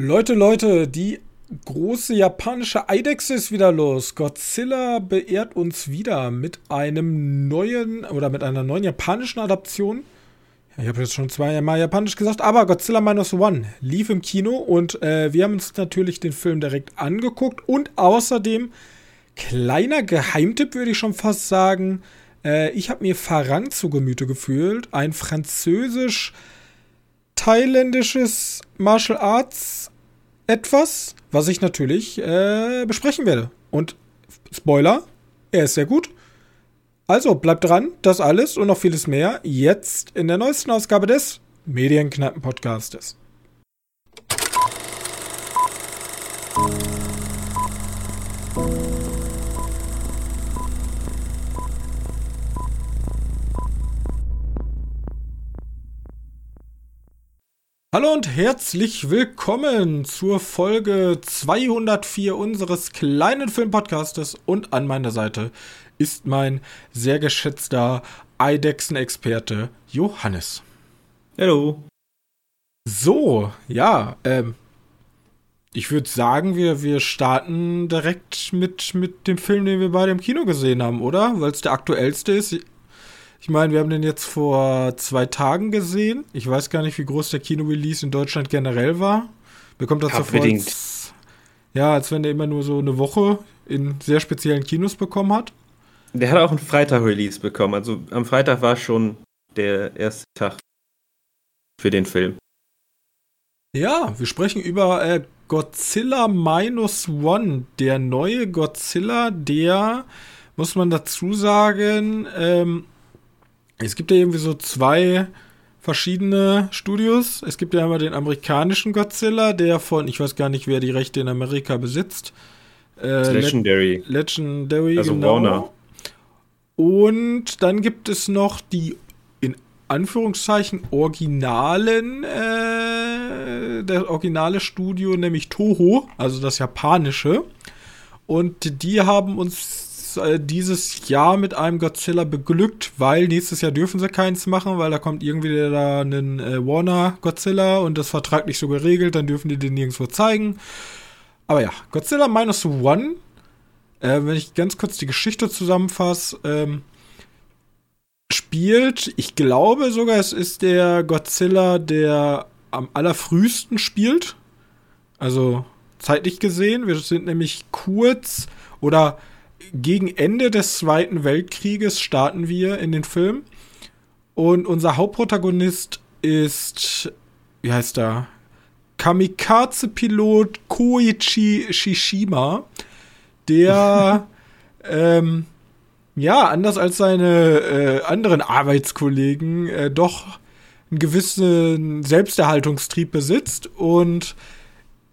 Leute, Leute, die große japanische Eidechse ist wieder los. Godzilla beehrt uns wieder mit einem neuen oder mit einer neuen japanischen Adaption. Ich habe jetzt schon zweimal japanisch gesagt, aber Godzilla Minus One lief im Kino und äh, wir haben uns natürlich den Film direkt angeguckt und außerdem kleiner Geheimtipp würde ich schon fast sagen. Äh, ich habe mir Farang zu Gemüte gefühlt, ein französisch thailändisches Martial Arts etwas, was ich natürlich äh, besprechen werde. Und Spoiler, er ist sehr gut. Also bleibt dran, das alles und noch vieles mehr jetzt in der neuesten Ausgabe des Medienkneipen-Podcastes. Hallo und herzlich willkommen zur Folge 204 unseres kleinen Filmpodcastes und an meiner Seite ist mein sehr geschätzter Eidechsen-Experte Johannes. Hallo. So, ja, ähm, ich würde sagen, wir, wir starten direkt mit, mit dem Film, den wir beide im Kino gesehen haben, oder? Weil es der aktuellste ist. Ich meine, wir haben den jetzt vor zwei Tagen gesehen. Ich weiß gar nicht, wie groß der Kino-Release in Deutschland generell war. Mir kommt das so vor, als, ja, als wenn der immer nur so eine Woche in sehr speziellen Kinos bekommen hat. Der hat auch einen Freitag-Release bekommen. Also am Freitag war schon der erste Tag für den Film. Ja, wir sprechen über äh, Godzilla Minus One, der neue Godzilla, der, muss man dazu sagen, ähm, es gibt ja irgendwie so zwei verschiedene Studios. Es gibt ja einmal den amerikanischen Godzilla, der von, ich weiß gar nicht, wer die Rechte in Amerika besitzt. Äh, Legendary. Le Legendary, also genau. Warner. Und dann gibt es noch die in Anführungszeichen originalen, äh, der originale Studio, nämlich Toho, also das japanische. Und die haben uns äh, dieses Jahr mit einem Godzilla beglückt, weil nächstes Jahr dürfen sie keins machen, weil da kommt irgendwie da ein äh, Warner Godzilla und das vertraglich so geregelt, dann dürfen die den nirgendwo zeigen. Aber ja, Godzilla Minus One, äh, wenn ich ganz kurz die Geschichte zusammenfasse, ähm, spielt, ich glaube sogar, es ist der Godzilla, der am allerfrühesten spielt. Also zeitlich gesehen. Wir sind nämlich kurz oder gegen Ende des Zweiten Weltkrieges starten wir in den Film. Und unser Hauptprotagonist ist, wie heißt er? Kamikaze-Pilot Koichi Shishima, der, ähm, ja, anders als seine äh, anderen Arbeitskollegen, äh, doch einen gewissen Selbsterhaltungstrieb besitzt und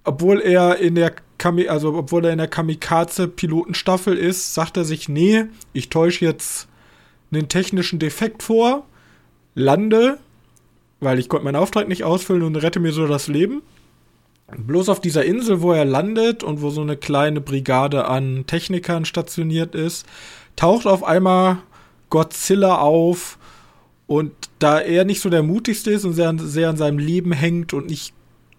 obwohl er in der Kami also obwohl er in der Kamikaze-Pilotenstaffel ist, sagt er sich, nee, ich täusche jetzt einen technischen Defekt vor, lande, weil ich konnte meinen Auftrag nicht ausfüllen und rette mir so das Leben. Bloß auf dieser Insel, wo er landet und wo so eine kleine Brigade an Technikern stationiert ist, taucht auf einmal Godzilla auf und da er nicht so der mutigste ist und sehr, sehr an seinem Leben hängt und nicht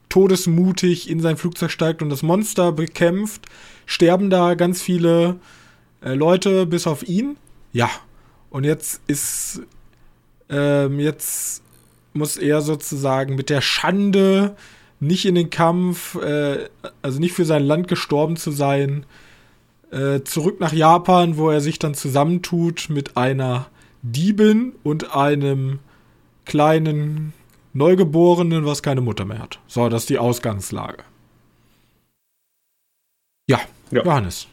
todesmutig in sein Flugzeug steigt und das Monster bekämpft, sterben da ganz viele äh, Leute bis auf ihn. Ja. Und jetzt ist ähm, jetzt muss er sozusagen mit der Schande nicht in den Kampf, äh, also nicht für sein Land gestorben zu sein, äh, zurück nach Japan, wo er sich dann zusammentut mit einer Diebin und einem kleinen Neugeborenen, was keine Mutter mehr hat. So, das ist die Ausgangslage. Ja, ja. Johannes,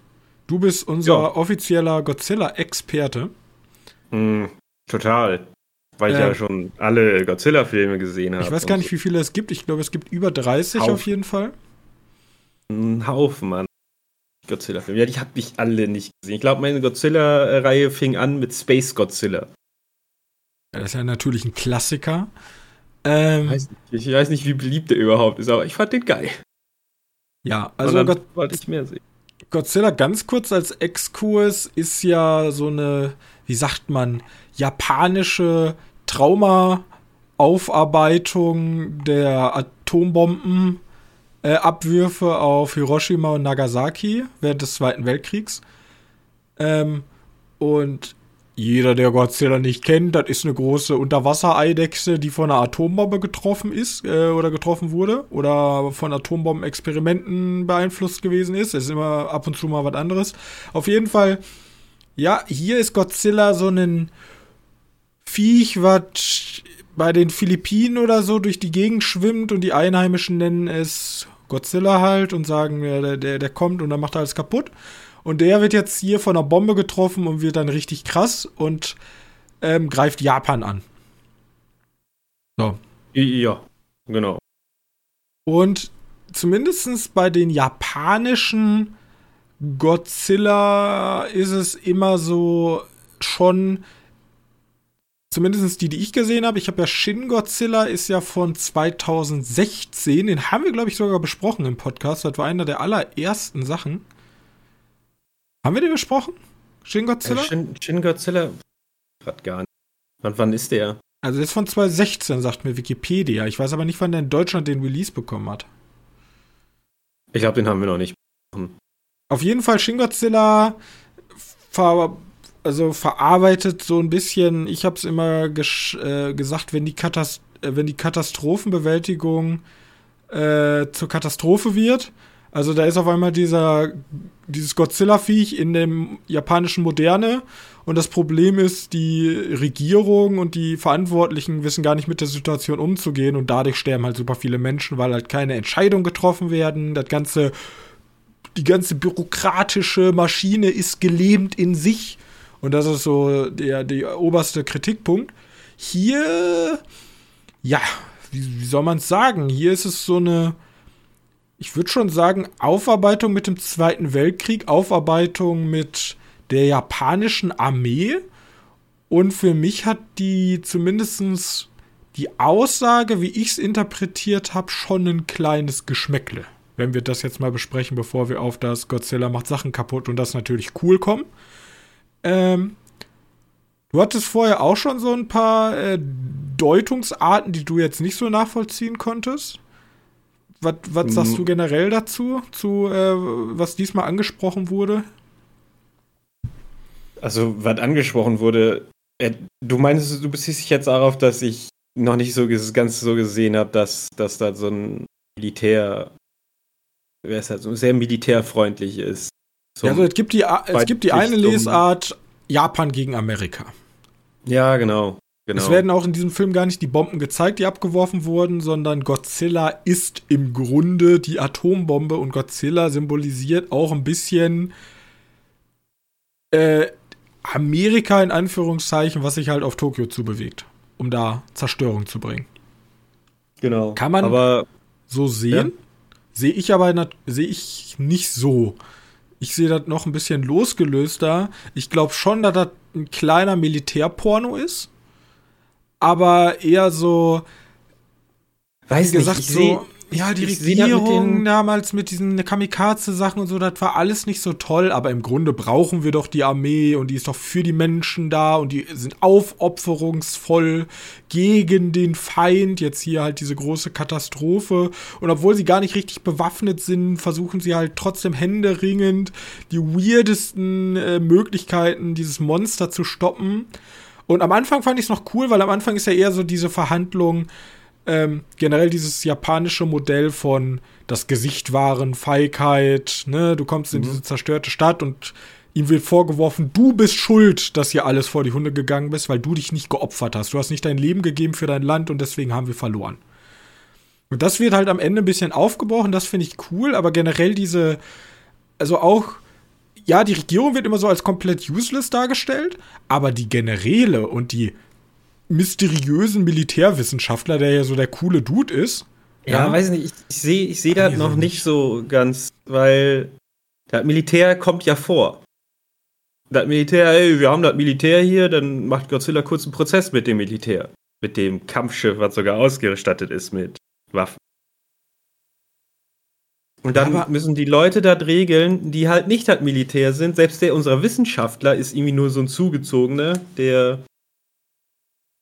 du bist unser ja. offizieller Godzilla-Experte. Mm, total. Weil ich ja äh, schon alle Godzilla-Filme gesehen habe. Ich weiß gar nicht, so. wie viele es gibt. Ich glaube, es gibt über 30 Haufen. auf jeden Fall. Ein Haufen, Mann. Godzilla-Filme. Ja, die habe ich alle nicht gesehen. Ich glaube, meine Godzilla-Reihe fing an mit Space Godzilla. Das ist ja natürlich ein Klassiker. Ähm, weiß ich weiß nicht, wie beliebt der überhaupt ist, aber ich fand den geil. Ja, also Gott, wollte ich mehr sehen. Godzilla ganz kurz als Exkurs ist ja so eine, wie sagt man, japanische Trauma-Aufarbeitung der Atombomben äh, Abwürfe auf Hiroshima und Nagasaki während des Zweiten Weltkriegs. Ähm, und jeder, der Godzilla nicht kennt, das ist eine große Unterwassereidechse, die von einer Atombombe getroffen ist äh, oder getroffen wurde oder von Atombombenexperimenten beeinflusst gewesen ist. Es ist immer ab und zu mal was anderes. Auf jeden Fall, ja, hier ist Godzilla so ein Viech, was bei den Philippinen oder so durch die Gegend schwimmt und die Einheimischen nennen es Godzilla halt und sagen, der, der, der kommt und dann macht er alles kaputt. Und der wird jetzt hier von einer Bombe getroffen und wird dann richtig krass und ähm, greift Japan an. So. Ja, genau. Und zumindest bei den japanischen Godzilla ist es immer so schon, zumindest die, die ich gesehen habe. Ich habe ja Shin Godzilla, ist ja von 2016. Den haben wir, glaube ich, sogar besprochen im Podcast. Das war einer der allerersten Sachen. Haben wir den besprochen? Shin Godzilla? Äh, Shin, Shin Godzilla hat gar nicht. Wann, wann ist der? Also der ist von 2016, sagt mir Wikipedia. Ich weiß aber nicht, wann der in Deutschland den Release bekommen hat. Ich glaube, den haben wir noch nicht besprochen. Auf jeden Fall Shin Godzilla ver also verarbeitet so ein bisschen, ich habe es immer äh, gesagt, wenn die, Katast äh, wenn die Katastrophenbewältigung äh, zur Katastrophe wird, also da ist auf einmal dieser, dieses Godzilla-Viech in dem japanischen Moderne und das Problem ist, die Regierung und die Verantwortlichen wissen gar nicht mit der Situation umzugehen und dadurch sterben halt super viele Menschen, weil halt keine Entscheidungen getroffen werden. Das ganze, die ganze bürokratische Maschine ist gelähmt in sich und das ist so der, der oberste Kritikpunkt. Hier, ja, wie, wie soll man es sagen? Hier ist es so eine ich würde schon sagen, Aufarbeitung mit dem Zweiten Weltkrieg, Aufarbeitung mit der japanischen Armee. Und für mich hat die zumindest die Aussage, wie ich es interpretiert habe, schon ein kleines Geschmäckle. Wenn wir das jetzt mal besprechen, bevor wir auf das Godzilla macht Sachen kaputt und das natürlich cool kommen. Ähm, du hattest vorher auch schon so ein paar äh, Deutungsarten, die du jetzt nicht so nachvollziehen konntest. Was, was sagst mhm. du generell dazu, zu äh, was diesmal angesprochen wurde? Also, was angesprochen wurde, äh, du meinst, du beziehst dich jetzt darauf, dass ich noch nicht so das Ganze so gesehen habe, dass, dass da so ein Militär, wer ist halt so sehr militärfreundlich ist. Ja, also es gibt die, es gibt die eine Lesart Japan gegen Amerika. Ja, genau. Genau. Es werden auch in diesem Film gar nicht die Bomben gezeigt, die abgeworfen wurden, sondern Godzilla ist im Grunde die Atombombe und Godzilla symbolisiert auch ein bisschen äh, Amerika in Anführungszeichen, was sich halt auf Tokio zubewegt, um da Zerstörung zu bringen. Genau. Kann man aber, so sehen? Ja. Sehe ich aber sehe ich nicht so. Ich sehe das noch ein bisschen losgelöster. Ich glaube schon, dass das ein kleiner Militärporno ist aber eher so. Weiß gesagt, nicht, ich so. ja, die Regierung mit damals mit diesen Kamikaze-Sachen und so, das war alles nicht so toll, aber im Grunde brauchen wir doch die Armee und die ist doch für die Menschen da und die sind aufopferungsvoll gegen den Feind. Jetzt hier halt diese große Katastrophe. Und obwohl sie gar nicht richtig bewaffnet sind, versuchen sie halt trotzdem händeringend die weirdesten äh, Möglichkeiten, dieses Monster zu stoppen. Und am Anfang fand ich es noch cool, weil am Anfang ist ja eher so diese Verhandlung, ähm, generell dieses japanische Modell von das Gesicht wahren, Feigheit, ne, du kommst in mhm. diese zerstörte Stadt und ihm wird vorgeworfen, du bist schuld, dass hier alles vor die Hunde gegangen bist, weil du dich nicht geopfert hast. Du hast nicht dein Leben gegeben für dein Land und deswegen haben wir verloren. Und das wird halt am Ende ein bisschen aufgebrochen, das finde ich cool, aber generell diese, also auch ja, die Regierung wird immer so als komplett useless dargestellt, aber die Generäle und die mysteriösen Militärwissenschaftler, der ja so der coole Dude ist. Ja, ja weiß nicht, ich, ich sehe ich seh das noch nicht so ganz, weil das Militär kommt ja vor. Das Militär, ey, wir haben das Militär hier, dann macht Godzilla kurz einen Prozess mit dem Militär. Mit dem Kampfschiff, was sogar ausgestattet ist mit Waffen. Und dann aber müssen die Leute das regeln, die halt nicht halt Militär sind. Selbst der unserer Wissenschaftler ist irgendwie nur so ein Zugezogener, der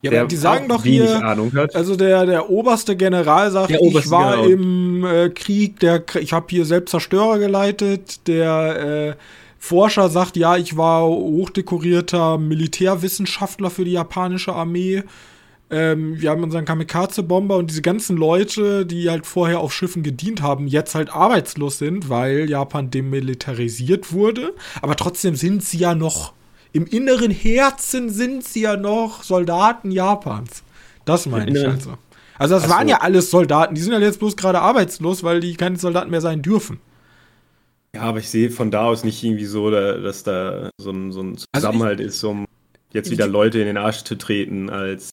Ja, aber die sagen doch hier, also der, der oberste General sagt, der ich war General. im äh, Krieg, der, ich habe hier selbst Zerstörer geleitet, der äh, Forscher sagt, ja, ich war hochdekorierter Militärwissenschaftler für die japanische Armee. Ähm, wir haben unseren Kamikaze-Bomber und diese ganzen Leute, die halt vorher auf Schiffen gedient haben, jetzt halt arbeitslos sind, weil Japan demilitarisiert wurde. Aber trotzdem sind sie ja noch im inneren Herzen sind sie ja noch Soldaten Japans. Das meine ich also. Also das Achso. waren ja alles Soldaten. Die sind ja jetzt bloß gerade arbeitslos, weil die keine Soldaten mehr sein dürfen. Ja, aber ich sehe von da aus nicht irgendwie so, dass da so ein, so ein Zusammenhalt also ich, ist, um jetzt wieder Leute in den Arsch zu treten als.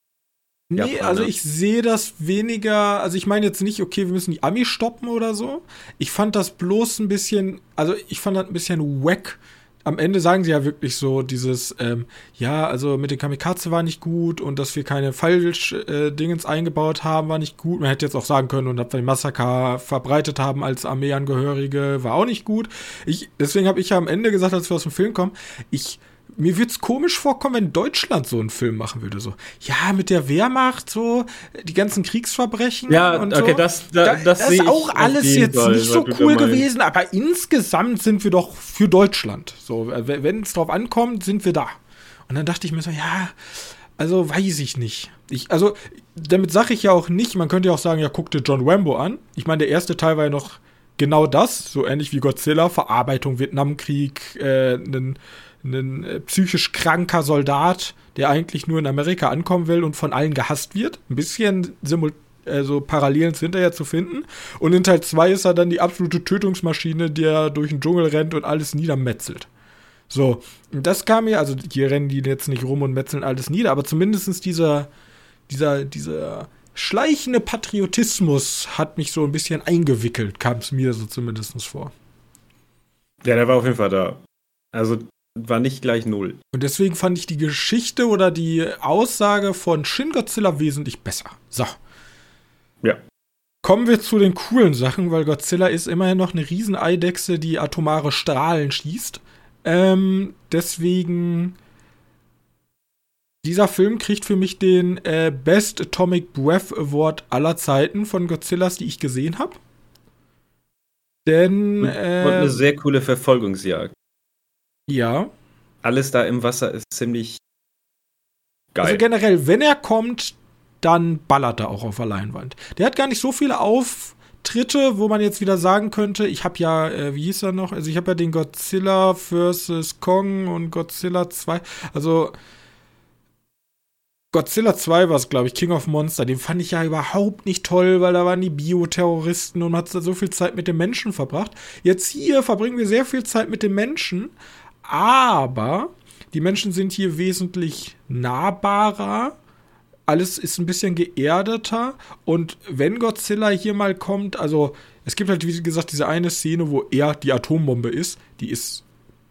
Nee, Japaner. also ich sehe das weniger, also ich meine jetzt nicht, okay, wir müssen die Ami stoppen oder so. Ich fand das bloß ein bisschen, also ich fand das ein bisschen wack, am Ende sagen sie ja wirklich so dieses, ähm, ja, also mit den Kamikaze war nicht gut und dass wir keine Falsch-Dingens äh, eingebaut haben, war nicht gut. Man hätte jetzt auch sagen können, und dass wir den Massaker verbreitet haben als Armeeangehörige, war auch nicht gut. Ich, deswegen habe ich ja am Ende gesagt, als wir aus dem Film kommen, ich mir würde es komisch vorkommen, wenn Deutschland so einen Film machen würde. So, ja, mit der Wehrmacht, so, die ganzen Kriegsverbrechen. Ja, und okay, so. das, da, das, das ist auch alles jetzt Fall, nicht so cool gewesen, aber insgesamt sind wir doch für Deutschland. So, wenn es drauf ankommt, sind wir da. Und dann dachte ich mir so, ja, also weiß ich nicht. Ich, also, damit sage ich ja auch nicht, man könnte ja auch sagen, ja, guck dir John Rambo an. Ich meine, der erste Teil war ja noch genau das, so ähnlich wie Godzilla, Verarbeitung, Vietnamkrieg, äh, einen ein äh, psychisch kranker Soldat, der eigentlich nur in Amerika ankommen will und von allen gehasst wird. Ein bisschen simul also Parallelen hinterher zu finden. Und in Teil 2 ist er dann die absolute Tötungsmaschine, der durch den Dschungel rennt und alles niedermetzelt. So, das kam mir, also hier rennen die jetzt nicht rum und metzeln alles nieder, aber zumindest dieser, dieser, dieser schleichende Patriotismus hat mich so ein bisschen eingewickelt, kam es mir so zumindest vor. Ja, der war auf jeden Fall da. Also war nicht gleich null. Und deswegen fand ich die Geschichte oder die Aussage von Shin Godzilla wesentlich besser. So. Ja. Kommen wir zu den coolen Sachen, weil Godzilla ist immerhin noch eine Rieseneidechse, die atomare Strahlen schießt. Ähm, deswegen. Dieser Film kriegt für mich den äh, Best Atomic Breath Award aller Zeiten von Godzillas, die ich gesehen habe. Denn. Und, äh, und eine sehr coole Verfolgungsjagd. Ja. Alles da im Wasser ist ziemlich geil. Also generell, wenn er kommt, dann ballert er auch auf der Leinwand. Der hat gar nicht so viele Auftritte, wo man jetzt wieder sagen könnte, ich habe ja, äh, wie hieß er noch? Also ich habe ja den Godzilla vs. Kong und Godzilla 2. Also Godzilla 2 war es, glaube ich, King of Monster. Den fand ich ja überhaupt nicht toll, weil da waren die Bioterroristen und man hat so viel Zeit mit den Menschen verbracht. Jetzt hier verbringen wir sehr viel Zeit mit den Menschen, aber die Menschen sind hier wesentlich nahbarer. Alles ist ein bisschen geerdeter. Und wenn Godzilla hier mal kommt, also es gibt halt, wie gesagt, diese eine Szene, wo er die Atombombe ist. Die ist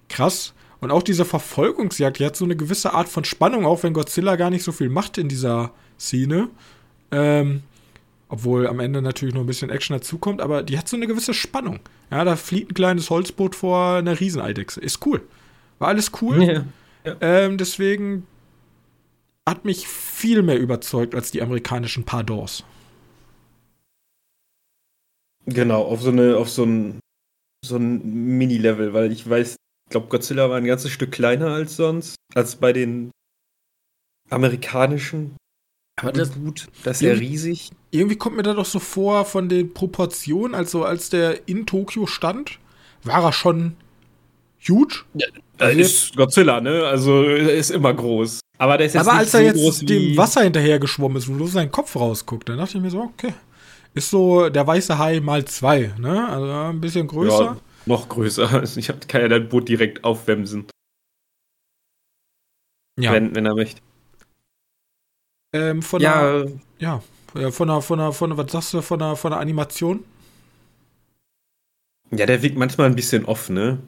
krass. Und auch diese Verfolgungsjagd, die hat so eine gewisse Art von Spannung, auch wenn Godzilla gar nicht so viel macht in dieser Szene. Ähm, obwohl am Ende natürlich noch ein bisschen Action dazukommt, aber die hat so eine gewisse Spannung. Ja, da flieht ein kleines Holzboot vor einer Rieseneidechse. Ist cool. War alles cool. Ja, ja. Ähm, deswegen hat mich viel mehr überzeugt als die amerikanischen Pardons. Genau, auf so eine, auf so ein, so ein Mini-Level, weil ich weiß, ich glaube, Godzilla war ein ganzes Stück kleiner als sonst, als bei den amerikanischen. Aber das, gut, das ist ja riesig. Irgendwie kommt mir da doch so vor von den Proportionen, also als der in Tokio stand, war er schon huge. Ja, also ist Godzilla, ne? Also er ist immer groß. Aber der ist jetzt Aber als er jetzt dem Wasser hinterher geschwommen ist, wo nur sein Kopf rausguckt, dann dachte ich mir so, okay. Ist so der weiße Hai mal zwei, ne? Also ein bisschen größer. Ja, noch größer. Ich kann ja dein Boot direkt aufwemsen. Ja. Wenn, wenn er möchte. Ähm, von ja. Der, ja, von der, von der, von der, was sagst du, von der, von der Animation? Ja, der wirkt manchmal ein bisschen off, ne?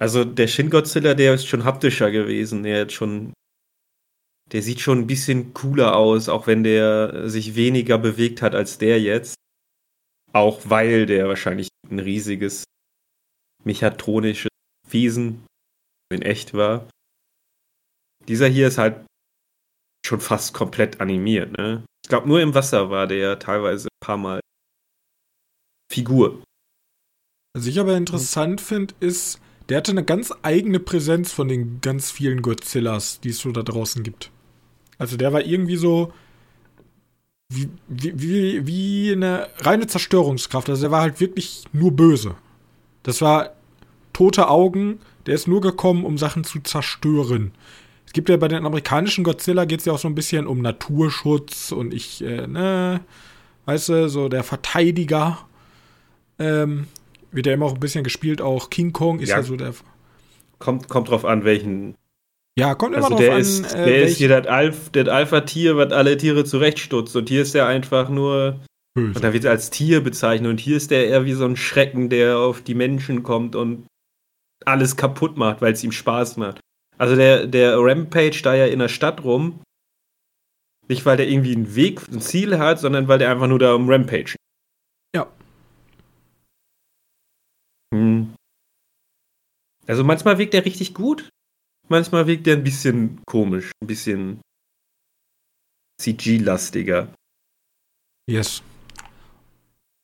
Also der Shin Godzilla, der ist schon haptischer gewesen. Der hat schon. Der sieht schon ein bisschen cooler aus, auch wenn der sich weniger bewegt hat als der jetzt. Auch weil der wahrscheinlich ein riesiges mechatronisches Wesen in echt war. Dieser hier ist halt schon fast komplett animiert, ne? Ich glaube, nur im Wasser war der teilweise ein paar Mal Figur. Was ich aber interessant finde, ist, der hatte eine ganz eigene Präsenz von den ganz vielen Godzillas, die es so da draußen gibt. Also der war irgendwie so wie, wie, wie, wie eine reine Zerstörungskraft. Also der war halt wirklich nur böse. Das war tote Augen. Der ist nur gekommen, um Sachen zu zerstören. Es gibt ja bei den amerikanischen Godzilla geht es ja auch so ein bisschen um Naturschutz und ich, äh, ne, weißt du, so der Verteidiger. Ähm, wird ja immer auch ein bisschen gespielt, auch King Kong ist ja, ja so der. Kommt, kommt drauf an, welchen. Ja, kommt immer also drauf der an. Ist, äh, der ist hier das, Alf, das Alpha-Tier, was alle Tiere zurechtstutzt. Und hier ist der einfach nur. Böse. Und da wird er als Tier bezeichnet. Und hier ist der eher wie so ein Schrecken, der auf die Menschen kommt und alles kaputt macht, weil es ihm Spaß macht. Also der, der Rampage da ja in der Stadt rum. Nicht, weil der irgendwie einen Weg, ein Ziel hat, sondern weil der einfach nur da um Rampage. Hm. Also manchmal wirkt der richtig gut, manchmal wirkt der ein bisschen komisch, ein bisschen CG-lastiger. Yes.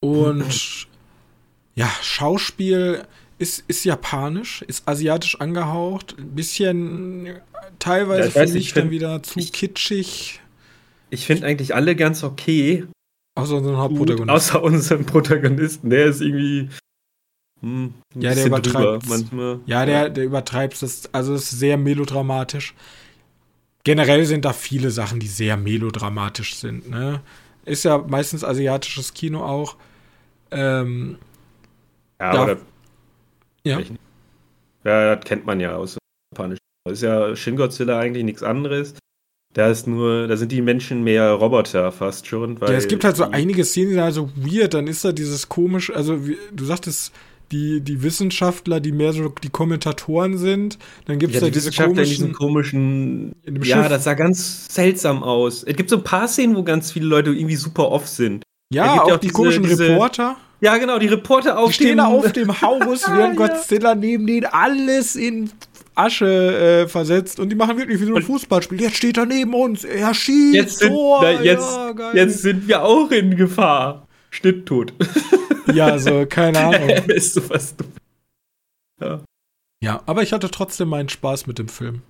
Und ja, Schauspiel ist, ist japanisch, ist asiatisch angehaucht, ein bisschen teilweise ja, finde ich dann wieder zu ich, kitschig. Ich finde eigentlich alle ganz okay. Außer unseren Hauptprotagonisten. Außer unseren Protagonisten, der ist irgendwie. Hm, ja, der übertreibt. Manchmal. Ja, der, der übertreibt es. Also es ist sehr melodramatisch. Generell sind da viele Sachen, die sehr melodramatisch sind. Ne? Ist ja meistens asiatisches Kino auch. Ähm, ja, aber ja. Ja, das kennt man ja aus Japanisch. Ist ja Shin Godzilla eigentlich nichts anderes. Da ist nur, da sind die Menschen mehr Roboter fast schon. ja, es gibt halt so einige Szenen, die sind halt so weird. Dann ist da dieses komisch, also wie, du sagtest, die, die Wissenschaftler, die mehr so die Kommentatoren sind. Dann gibt es ja, da diese komischen, komischen ja, das sah ganz seltsam aus. Es gibt so ein paar Szenen, wo ganz viele Leute irgendwie super off sind. Ja, auch, auch, die diese, komischen diese, Reporter. Ja, genau, die Reporter auf die stehen dem auf dem Haus, während ja. Godzilla neben denen alles in Asche äh, versetzt und die machen wirklich wie so ein Fußballspiel. Jetzt steht er neben uns, er schießt. Jetzt sind, oh, na, jetzt, ja, jetzt sind wir auch in Gefahr. Schnitttot. Ja, so, keine Ahnung. Bist du was du. Ja. ja, aber ich hatte trotzdem meinen Spaß mit dem Film.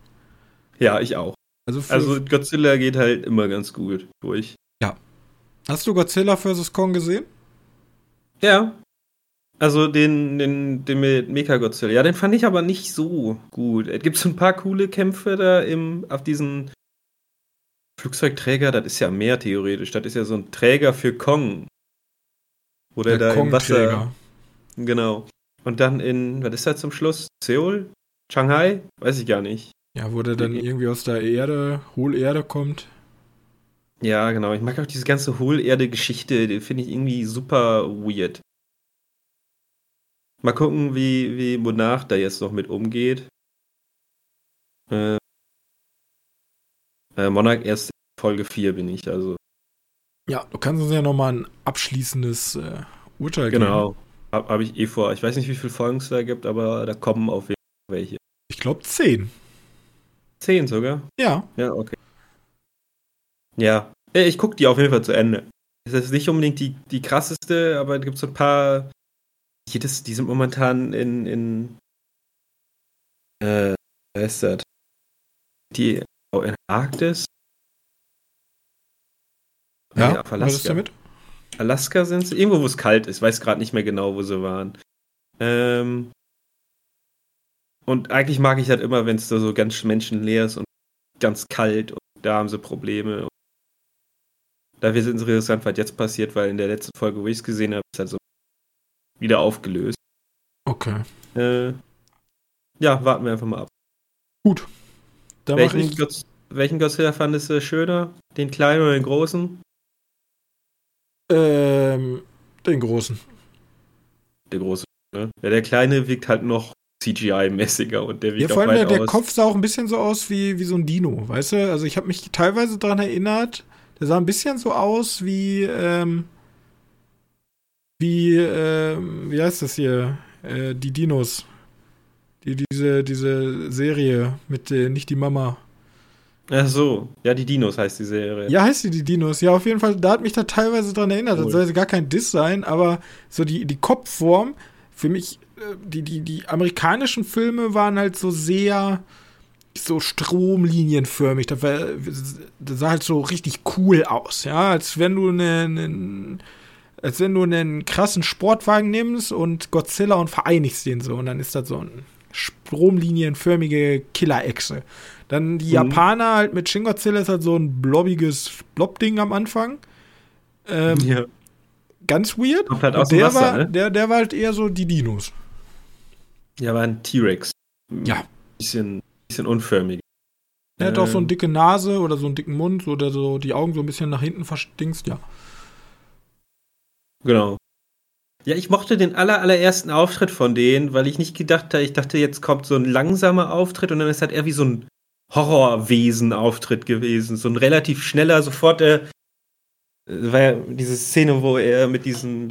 Ja, ich auch. Also, also Godzilla geht halt immer ganz gut durch. Ja. Hast du Godzilla vs. Kong gesehen? Ja. Also den, den, den mit Mecha-Godzilla. Ja, den fand ich aber nicht so gut. Es gibt so ein paar coole Kämpfe da im, auf diesen Flugzeugträger. Das ist ja mehr theoretisch. Das ist ja so ein Träger für Kong. Wo der, der da im Wasser. Genau. Und dann in, was ist das zum Schluss? Seoul? Shanghai? Weiß ich gar nicht. Ja, wo der dann irgendwie aus der Erde, Hohlerde kommt. Ja, genau. Ich mag auch diese ganze Hohlerde-Geschichte, die finde ich irgendwie super weird. Mal gucken, wie, wie Monarch da jetzt noch mit umgeht. Äh, äh, Monarch erst Folge 4 bin ich, also. Ja, du kannst uns ja nochmal ein abschließendes äh, Urteil geben. Genau. Habe hab ich eh vor. Ich weiß nicht, wie viele Folgen es da gibt, aber da kommen auf jeden Fall welche. Ich glaube zehn. Zehn sogar? Ja. Ja, okay. Ja, ich gucke die auf jeden Fall zu Ende. Es ist nicht unbedingt die, die krasseste, aber es gibt so ein paar. Jedes, die sind momentan in. in äh, wer ist das? Die oh, in Arktis. Ja, ja was ist damit? Alaska sind sie. Irgendwo, wo es kalt ist. Weiß gerade nicht mehr genau, wo sie waren. Ähm, und eigentlich mag ich das immer, wenn es so ganz menschenleer ist und ganz kalt und da haben sie Probleme. Da wird es interessant, was jetzt passiert, weil in der letzten Folge, wo ich es gesehen habe, ist halt so wieder aufgelöst. Okay. Äh, ja, warten wir einfach mal ab. Gut. Welchen, ich... Godzilla fandest du schöner? Den kleinen oder den großen? Ähm, den großen. Der große, ne? Ja, der kleine wirkt halt noch CGI-mäßiger und der wirkt ja, vor allem der, der Kopf sah auch ein bisschen so aus wie, wie so ein Dino, weißt du? Also ich habe mich teilweise daran erinnert, der sah ein bisschen so aus wie, ähm, wie, ähm, wie heißt das hier? Äh, die Dinos. Die, diese, diese Serie mit, äh, nicht die Mama. Ach so, ja, die Dinos heißt die Serie. Ja, heißt die die Dinos. Ja, auf jeden Fall, da hat mich da teilweise dran erinnert. Cool. Das soll jetzt gar kein Diss sein, aber so die, die Kopfform, für mich, äh, die, die, die amerikanischen Filme waren halt so sehr so stromlinienförmig. Das, war, das sah halt so richtig cool aus, ja, als wenn du einen, einen als wenn du einen krassen Sportwagen nimmst und Godzilla und vereinigst den so und dann ist das so ein stromlinienförmige Killer-Echse. Dann die mhm. Japaner halt mit Shin Godzilla ist halt so ein blobbiges Blob-Ding am Anfang. Ähm, ja. Ganz weird. Kommt halt aus der, Wasser, war, ne? der, der war halt eher so die Dinos. Ja, war ein T-Rex. Ja. Bisschen, bisschen unförmig. Er hat ähm. auch so eine ähm. dicke Nase oder so einen dicken Mund oder so die Augen so ein bisschen nach hinten verstingst, ja. Genau. Ja, ich mochte den aller, allerersten Auftritt von denen, weil ich nicht gedacht habe, ich dachte, jetzt kommt so ein langsamer Auftritt und dann ist halt eher wie so ein Horrorwesen-Auftritt gewesen. So ein relativ schneller, sofort, äh, war ja diese Szene, wo er mit diesem,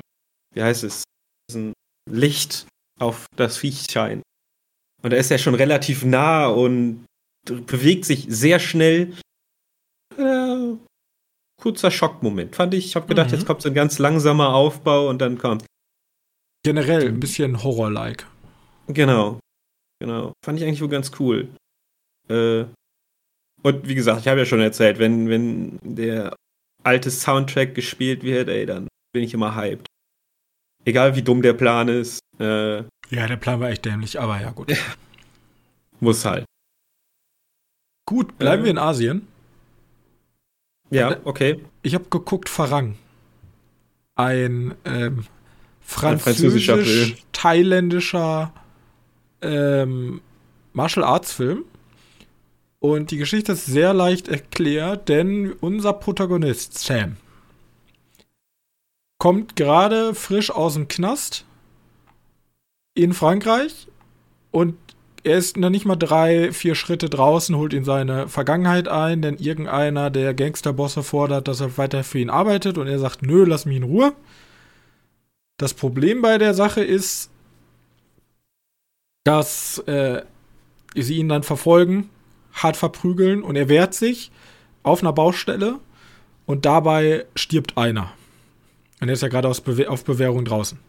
wie heißt es, diesem Licht auf das Viech scheint. Und er ist ja schon relativ nah und bewegt sich sehr schnell. Äh, kurzer Schockmoment, fand ich. Ich habe gedacht, mhm. jetzt kommt so ein ganz langsamer Aufbau und dann kommt. Generell ein bisschen Horror-like. Genau. Genau. Fand ich eigentlich wohl ganz cool. Äh, und wie gesagt, ich habe ja schon erzählt, wenn, wenn der alte Soundtrack gespielt wird, ey, dann bin ich immer hyped. Egal wie dumm der Plan ist. Äh, ja, der Plan war echt dämlich, aber ja, gut. Muss halt. Gut, bleiben äh, wir in Asien. Ja, äh, okay. Ich habe geguckt Farang. Ein ähm, französisch-thailändischer ähm, Martial Arts Film. Und die Geschichte ist sehr leicht erklärt, denn unser Protagonist, Sam, kommt gerade frisch aus dem Knast in Frankreich und er ist noch nicht mal drei, vier Schritte draußen, holt ihn seine Vergangenheit ein, denn irgendeiner der Gangsterbosse fordert, dass er weiter für ihn arbeitet und er sagt, nö, lass mich in Ruhe. Das Problem bei der Sache ist, dass äh, sie ihn dann verfolgen, hart verprügeln und er wehrt sich auf einer Baustelle und dabei stirbt einer. Und er ist ja gerade auf Bewährung draußen.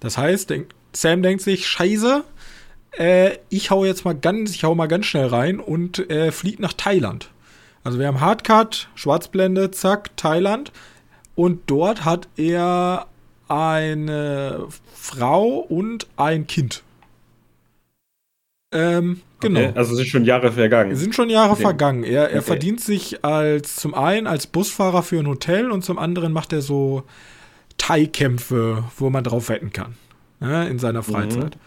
Das heißt, Sam denkt sich, scheiße, äh, ich hau jetzt mal ganz, ich hau mal ganz schnell rein und äh, fliegt nach Thailand. Also wir haben Hardcut, Schwarzblende, zack, Thailand. Und dort hat er eine Frau und ein Kind. Ähm, genau. Okay, also sind schon Jahre vergangen. Sind schon Jahre okay. vergangen. Er, er okay. verdient sich als zum einen als Busfahrer für ein Hotel und zum anderen macht er so Thai-Kämpfe, wo man drauf wetten kann. Ne, in seiner Freizeit. Mhm.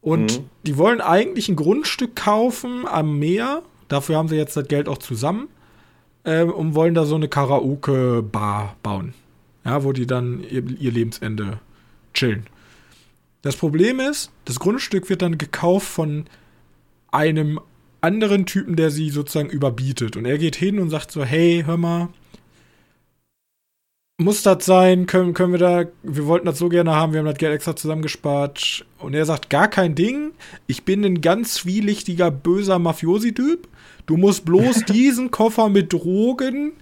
Und mhm. die wollen eigentlich ein Grundstück kaufen am Meer. Dafür haben sie jetzt das Geld auch zusammen. Äh, und wollen da so eine Karaoke-Bar bauen. Ja, wo die dann ihr, ihr Lebensende chillen. Das Problem ist, das Grundstück wird dann gekauft von einem anderen Typen, der sie sozusagen überbietet. Und er geht hin und sagt so, hey, hör mal, muss das sein? Können, können wir da, wir wollten das so gerne haben, wir haben das Geld extra zusammengespart. Und er sagt, gar kein Ding. Ich bin ein ganz zwielichtiger, böser Mafiosi-Typ. Du musst bloß diesen Koffer mit Drogen.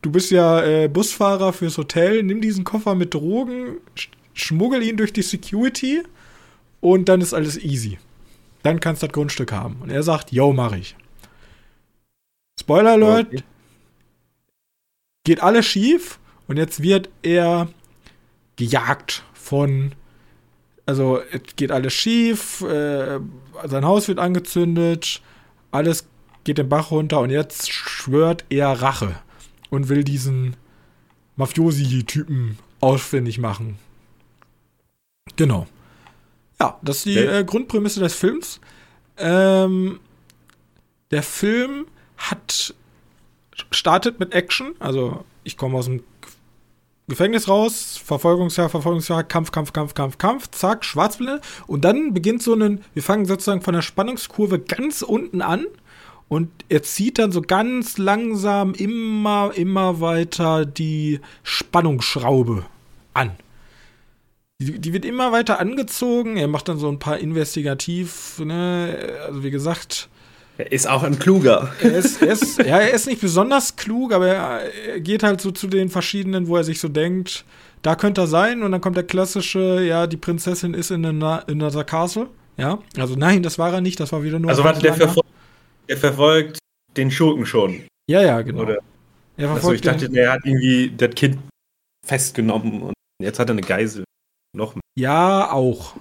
Du bist ja äh, Busfahrer fürs Hotel. Nimm diesen Koffer mit Drogen, schmuggel ihn durch die Security und dann ist alles easy. Dann kannst du das Grundstück haben. Und er sagt, yo, mach ich. Spoiler Alert. Okay. Geht alles schief und jetzt wird er gejagt von, also es geht alles schief, äh, sein Haus wird angezündet, alles geht den Bach runter und jetzt schwört er Rache und will diesen Mafiosi-Typen ausfindig machen. Genau. Ja, das ist die äh, Grundprämisse des Films. Ähm, der Film hat startet mit Action, also ich komme aus dem Gefängnis raus, Verfolgungsjahr, Verfolgungsjahr, Kampf, Kampf, Kampf, Kampf, Kampf, zack, Schwarzblende. Und dann beginnt so ein, wir fangen sozusagen von der Spannungskurve ganz unten an und er zieht dann so ganz langsam immer, immer weiter die Spannungsschraube an. Die, die wird immer weiter angezogen. Er macht dann so ein paar investigativ, ne, also wie gesagt, Er ist auch ein kluger. Er ist, er ist, ja, er ist nicht besonders klug, aber er, er geht halt so zu den verschiedenen, wo er sich so denkt, da könnte er sein und dann kommt der klassische, ja, die Prinzessin ist in einer Castle. Ja, also nein, das war er nicht, das war wieder nur. Also warte, der, verfol der verfolgt den Schurken schon. Ja, ja, genau. Oder? Er also ich dachte, er hat irgendwie das Kind festgenommen und jetzt hat er eine Geisel. Noch mehr. Ja, auch.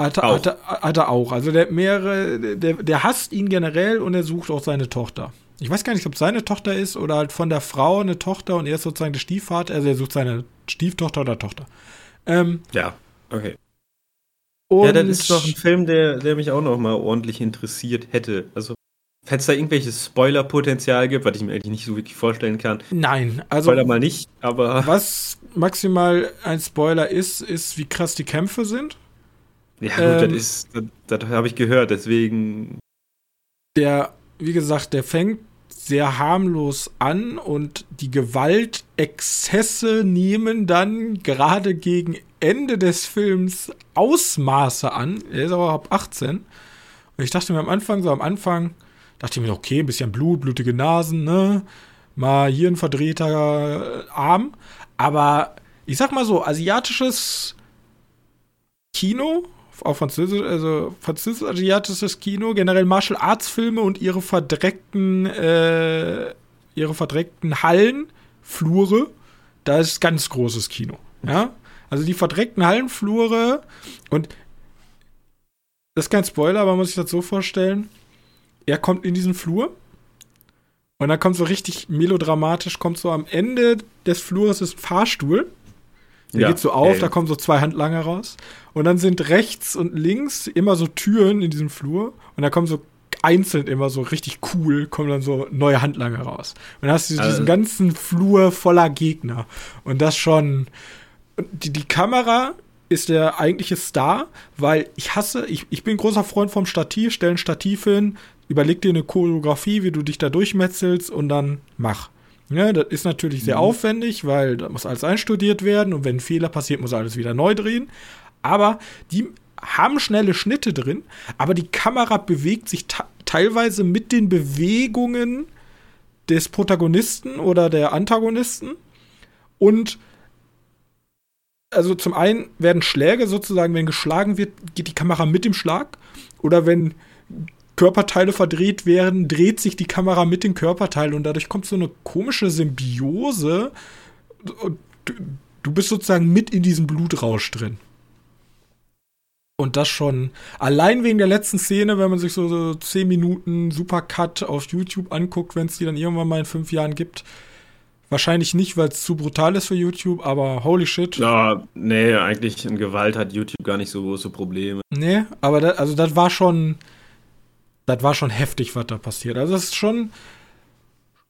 Hat, auch. Hat, hat, er auch. Also der mehrere, der, der hasst ihn generell und er sucht auch seine Tochter. Ich weiß gar nicht, ob es seine Tochter ist oder halt von der Frau eine Tochter und er ist sozusagen der Stiefvater, also er sucht seine Stieftochter oder Tochter. Ähm, ja, okay. ja, das ist doch ein Film, der, der mich auch noch mal ordentlich interessiert hätte. Also Falls da irgendwelches Spoiler-Potenzial gibt, was ich mir eigentlich nicht so wirklich vorstellen kann. Nein, also. Spoiler mal nicht, aber. Was maximal ein Spoiler ist, ist, wie krass die Kämpfe sind. Ja, gut, ähm, das ist, das, das habe ich gehört, deswegen. Der, wie gesagt, der fängt sehr harmlos an und die Gewaltexzesse nehmen dann gerade gegen Ende des Films Ausmaße an. Er ist aber ab 18. Und ich dachte mir am Anfang, so am Anfang, dachte ich mir, okay, ein bisschen Blut, blutige Nasen, ne? Mal hier ein verdrehter Arm. Aber ich sag mal so, asiatisches Kino auch französisch, also französisch-asiatisches Kino, generell Martial Arts Filme und ihre verdreckten, äh, ihre verdreckten Hallen, Flure, da ist ganz großes Kino. Ja, also die verdreckten Hallenflure und das ist kein Spoiler, aber man muss sich das so vorstellen. Er kommt in diesen Flur und dann kommt so richtig melodramatisch, kommt so am Ende des Flures ist ein Fahrstuhl der ja, geht so auf, ey. da kommen so zwei Handlanger raus. Und dann sind rechts und links immer so Türen in diesem Flur. Und da kommen so einzeln immer so richtig cool, kommen dann so neue Handlanger raus. Und dann hast du also. diesen ganzen Flur voller Gegner. Und das schon. Die, die Kamera ist der eigentliche Star, weil ich hasse, ich, ich bin großer Freund vom Stativ, stell ein Stativ hin, überleg dir eine Choreografie, wie du dich da durchmetzelst und dann mach. Ja, das ist natürlich sehr mhm. aufwendig, weil da muss alles einstudiert werden und wenn ein Fehler passiert, muss alles wieder neu drehen. Aber die haben schnelle Schnitte drin, aber die Kamera bewegt sich teilweise mit den Bewegungen des Protagonisten oder der Antagonisten. Und also zum einen werden Schläge sozusagen, wenn geschlagen wird, geht die Kamera mit dem Schlag. Oder wenn Körperteile verdreht werden, dreht sich die Kamera mit den Körperteilen und dadurch kommt so eine komische Symbiose. Du, du bist sozusagen mit in diesem Blutrausch drin. Und das schon allein wegen der letzten Szene, wenn man sich so, so 10 Minuten Supercut auf YouTube anguckt, wenn es die dann irgendwann mal in fünf Jahren gibt. Wahrscheinlich nicht, weil es zu brutal ist für YouTube, aber holy shit. Ja, nee, eigentlich in Gewalt hat YouTube gar nicht so große Probleme. Nee, aber das, also das war schon das war schon heftig, was da passiert. Also das ist schon,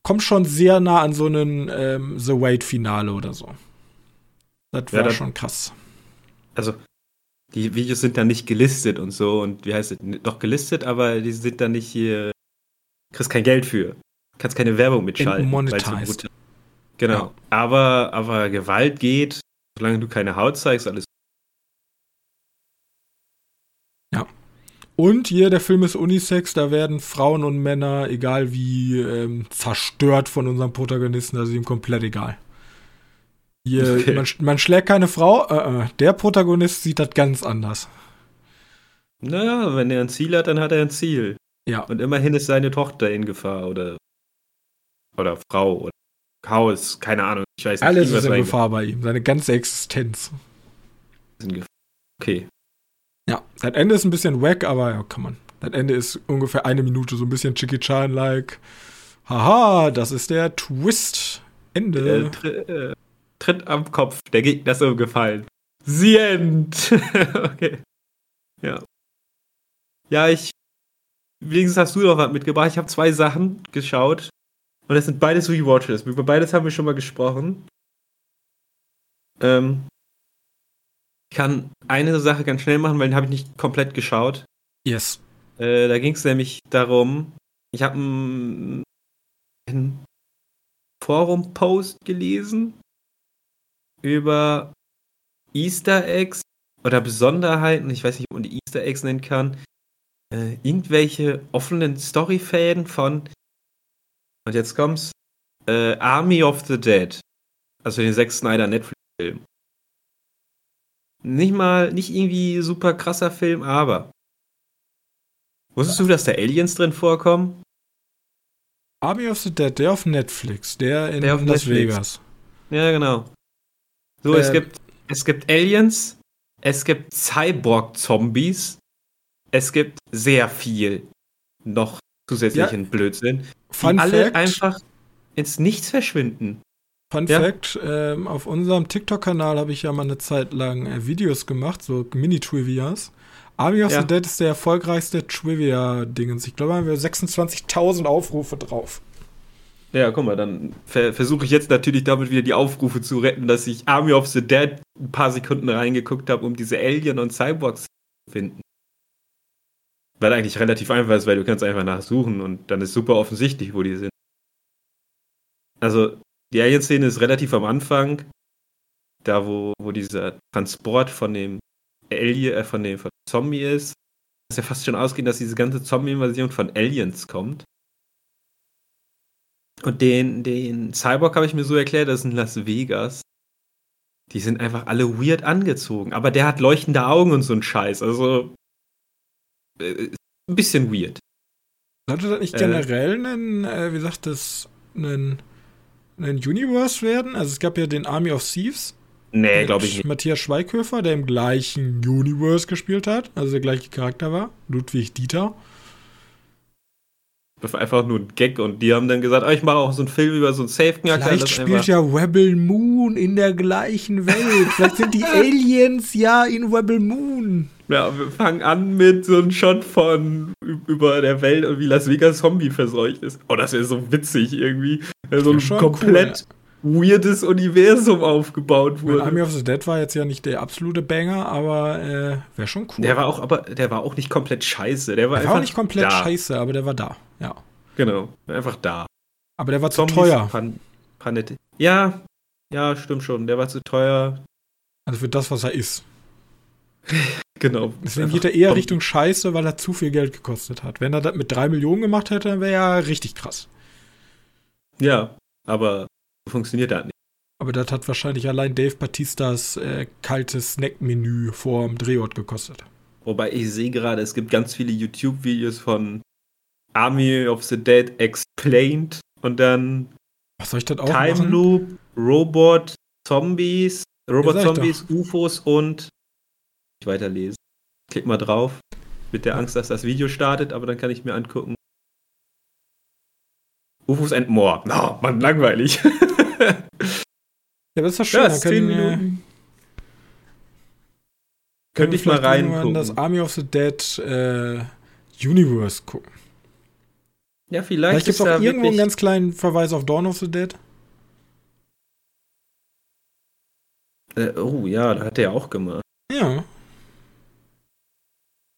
kommt schon sehr nah an so einen ähm, The Wait-Finale oder so. Das war ja, schon krass. Also, die Videos sind da nicht gelistet und so und wie heißt es, doch gelistet, aber die sind da nicht hier, kriegst kein Geld für. Kannst keine Werbung mitschalten. Monetized. Genau. Ja. Aber, aber Gewalt geht, solange du keine Haut zeigst, alles Und hier, der Film ist Unisex, da werden Frauen und Männer, egal wie, ähm, zerstört von unserem Protagonisten, also ihm komplett egal. Hier, okay. man, man, schlägt keine Frau, äh, äh, der Protagonist sieht das ganz anders. Naja, wenn er ein Ziel hat, dann hat er ein Ziel. Ja. Und immerhin ist seine Tochter in Gefahr oder, oder Frau oder Haus, keine Ahnung, ich weiß nicht. Alles ist in Gefahr bei ihm, seine ganze Existenz. Okay. Ja, das Ende ist ein bisschen wack, aber ja, kann man. Das Ende ist ungefähr eine Minute, so ein bisschen Chicky Chan-like. Haha, das ist der Twist. Ende. Äh, tr äh, Tritt am Kopf, der Gegner ist umgefallen. The End. okay. Ja. Ja, ich. Wenigstens hast du noch was mitgebracht. Ich habe zwei Sachen geschaut. Und das sind beides Rewatches. Über beides haben wir schon mal gesprochen. Ähm, kann eine Sache ganz schnell machen, weil den habe ich nicht komplett geschaut. Yes. Äh, da ging es nämlich darum, ich habe einen Forum-Post gelesen über Easter Eggs oder Besonderheiten, ich weiß nicht, ob man die Easter Eggs nennen kann, äh, irgendwelche offenen Storyfäden von, und jetzt kommt's, äh, Army of the Dead. Also den Zack Snyder Netflix-Film. Nicht mal, nicht irgendwie super krasser Film, aber. Wusstest du, dass da Aliens drin vorkommen? Army of the Dead, der auf Netflix, der in Der auf Las Netflix. Vegas. Ja, genau. So, es Äh, gibt, es gibt Aliens, es gibt Cyborg-Zombies, es gibt sehr viel noch zusätzlichen Blödsinn, Fun die alle Fact, einfach ins Nichts verschwinden. Fun Ja. Fact, ähm, auf unserem TikTok-Kanal habe ich ja mal eine Zeit lang äh, Videos gemacht, so Mini-Trivias. Army of Ja. the Dead ist der erfolgreichste Trivia-Dingens. Ich glaube, da haben wir 26.000 Aufrufe drauf. Ja, guck mal, dann ver versuche ich jetzt natürlich damit wieder die Aufrufe zu retten, dass ich Army of the Dead ein paar Sekunden reingeguckt habe, um diese Alien und Cyborgs zu finden. Weil eigentlich relativ einfach ist, weil du kannst einfach nachsuchen und dann ist super offensichtlich, wo die sind. Also, die Alien-Szene ist relativ am Anfang, da wo, wo dieser Transport von dem Alien, äh, von dem von Zombie ist. Das ja fast schon ausgehen, dass diese ganze Zombie-Invasion von Aliens kommt. Und den, den Cyborg habe ich mir so erklärt, das ist in Las Vegas. Die sind einfach alle weird angezogen. Aber der hat leuchtende Augen und so ein Scheiß. Also. Äh, ist ein bisschen weird. Sollte das nicht Äh. generell ein, äh, wie sagt das, ein, ein Universe werden? Also es gab ja den Army of Thieves. Nee, glaube ich nicht. Matthias Schweighöfer, der im gleichen Universe gespielt hat, also der gleiche Charakter war. Ludwig Dieter. Einfach nur ein Gag und die haben dann gesagt, ah, ich mache auch so einen Film über so einen Safe-Charakter. Vielleicht spielt ja Rebel Moon in der gleichen Welt. Vielleicht sind die Aliens ja in Rebel Moon. Ja, wir fangen an mit so einem Shot von über der Welt und wie Las Vegas Zombie verseucht ist. Oh, das wäre so witzig irgendwie. So ein Ja, schon komplett weirdes Universum aufgebaut Weil wurde. Army of the Dead war jetzt ja nicht der absolute Banger, aber äh, wäre schon cool. Der war auch, aber der war auch nicht komplett scheiße. Der war Der einfach war auch nicht komplett da. scheiße, aber der war da. Ja. Genau, einfach da. Aber der war zu Zombies, teuer. Pan, Panette. Ja, ja, stimmt schon. Der war zu teuer. Also für das, was er ist. Genau. Deswegen geht er eher. Richtung Scheiße, weil er zu viel Geld gekostet hat. Wenn er das mit drei Millionen gemacht hätte, dann wäre er richtig krass. Ja, aber funktioniert das nicht. Aber das hat wahrscheinlich allein Dave Batistas äh, kaltes Snack-Menü vor dem Drehort gekostet. Wobei ich sehe gerade, es gibt ganz viele YouTube-Videos von Army of the Dead Explained und dann Was soll ich das auch Time machen? Loop, Robot, Zombies, Robot, Ja, Zombies, UFOs und ich weiterlesen. Klick mal drauf. Mit der Angst, dass das Video startet, aber dann kann ich mir angucken. UFOs and More. Na, Mann, langweilig. Ja, das ist doch schön. Ja, ist 10 können, äh, Minuten. können Könnte ich mal reingucken. das Army of the Dead äh, Universe gucken. Ja, vielleicht, Vielleicht gibt es auch irgendwo einen ganz kleinen Verweis auf Dawn of the Dead. Äh, oh ja, da hat er auch gemacht. Ja.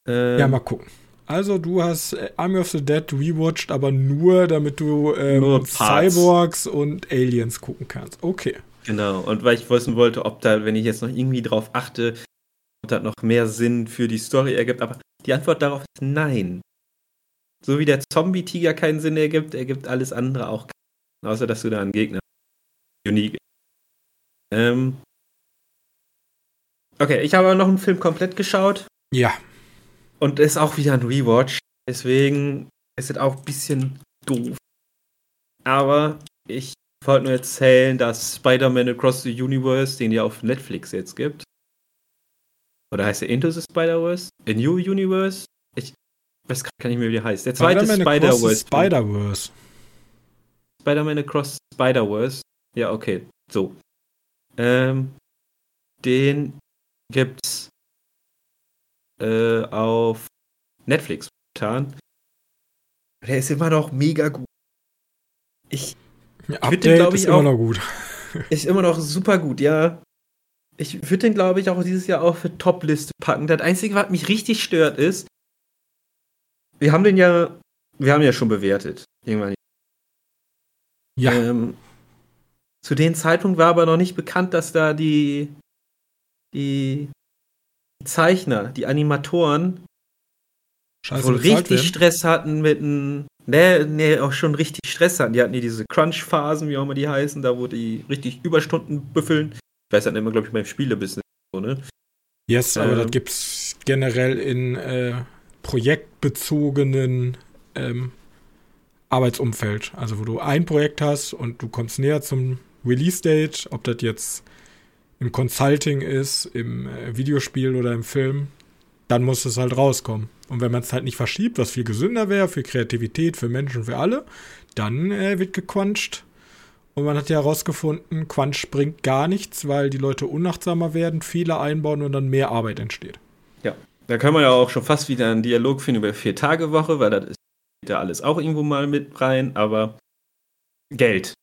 Ähm, Ja, mal gucken. Also, du hast äh, Army of the Dead rewatcht, aber nur, damit du ähm, Nur. Cyborgs und Aliens gucken kannst. Okay. Genau, und weil ich wissen wollte, ob da, wenn ich jetzt noch irgendwie drauf achte, ob das noch mehr Sinn für die Story ergibt, aber die Antwort darauf ist nein. So wie der Zombie-Tiger keinen Sinn ergibt, ergibt alles andere auch keinen Außer, dass du da einen Gegner unique. Ähm. Okay, ich habe noch einen Film komplett geschaut Ja. und ist auch wieder ein Rewatch. Deswegen ist es auch ein bisschen doof. Aber ich wollte nur erzählen, dass Spider-Man Across the Universe, den ja auf Netflix jetzt gibt. Oder heißt er Into the Spider-Verse? A New Universe? Ich weiß gar nicht mehr, wie der heißt. Der zweite Spider-Man Across the Spider-Verse. Spider-Verse. Spider-Man Across Spider-Verse. Ja, okay. So. Ähm, den gibt's äh, auf Netflix getan. Der ist immer noch mega gut. Ich Ja, den, Update glaub ich, ist immer auch- noch gut. ist immer noch super gut, ja. Ich würde den, glaube ich, auch dieses Jahr auf für Top-Liste packen. Das Einzige, was mich richtig stört, ist, wir haben den ja, wir haben ja schon bewertet. Irgendwann. Ja. Ähm, zu dem Zeitpunkt war aber noch nicht bekannt, dass da die, die Zeichner, die Animatoren Scheiße wohl richtig werden. Stress hatten mit einem, ne, ne, auch schon richtig Stress hatten. Die hatten hier diese Crunch-Phasen, wie auch immer die heißen, da wo die richtig Überstunden büffeln. Ich weiß das immer, glaube ich, beim Spielebusiness so, ne? Yes, aber ähm, das gibt's generell in äh, projektbezogenen ähm, Arbeitsumfeld. Also wo du ein Projekt hast und du kommst näher zum Release-Date, ob das jetzt im Consulting ist, im äh, Videospiel oder im Film, dann muss es halt rauskommen. Und wenn man es halt nicht verschiebt, was viel gesünder wäre für Kreativität, für Menschen, für alle, dann äh, wird gequanscht. Und man hat ja herausgefunden, Quatsch bringt gar nichts, weil die Leute unachtsamer werden, Fehler einbauen und dann mehr Arbeit entsteht. Ja, da kann man ja auch schon fast wieder einen Dialog finden über Vier-Tage-Woche, weil das ist ja alles auch irgendwo mal mit rein, aber Geld.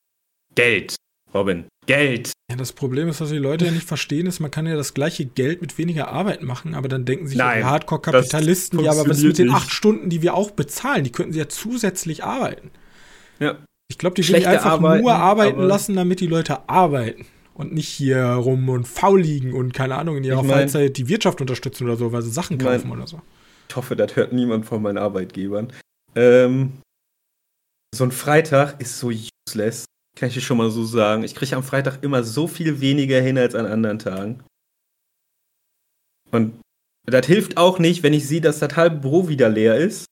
Geld. Robin, Geld. Ja, das Problem ist, was die Leute ja nicht verstehen, ist, man kann ja das gleiche Geld mit weniger Arbeit machen, aber dann denken sich Nein, die Hardcore-Kapitalisten, ja, aber was ist mit den acht Stunden, die wir auch bezahlen? Die könnten sie ja zusätzlich arbeiten. Ja. Ich glaube, die will einfach arbeiten, nur arbeiten lassen, damit die Leute arbeiten und nicht hier rum und faul liegen und keine Ahnung in ihrer ich mein, Freizeit die Wirtschaft unterstützen oder so, weil sie Sachen kaufen mein, oder so. Ich hoffe, das hört niemand von meinen Arbeitgebern. Ähm, so ein Freitag ist so useless. Kann ich dir schon mal so sagen. Ich kriege am Freitag immer so viel weniger hin als an anderen Tagen. Und das hilft auch nicht, wenn ich sehe, dass das halbe Büro wieder leer ist.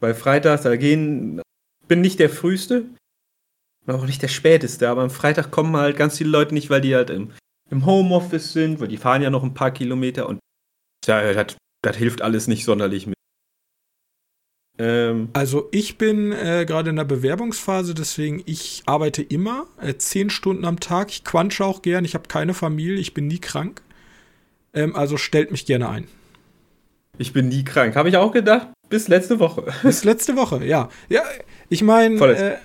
Weil Freitags, da gehen, bin nicht der Frühste, auch nicht der Späteste, aber am Freitag kommen halt ganz viele Leute nicht, weil die halt im, im Homeoffice sind, weil die fahren ja noch ein paar Kilometer und das, das hilft alles nicht sonderlich mit. Ähm, also ich bin äh, gerade in der Bewerbungsphase, deswegen ich arbeite immer äh, zehn Stunden am Tag. Ich quansche auch gern. Ich habe keine Familie, ich bin nie krank. Ähm, also stellt mich gerne ein. Ich bin nie krank. Habe ich auch gedacht. Bis letzte Woche. Bis letzte Woche, ja. Ja, ich meine, äh,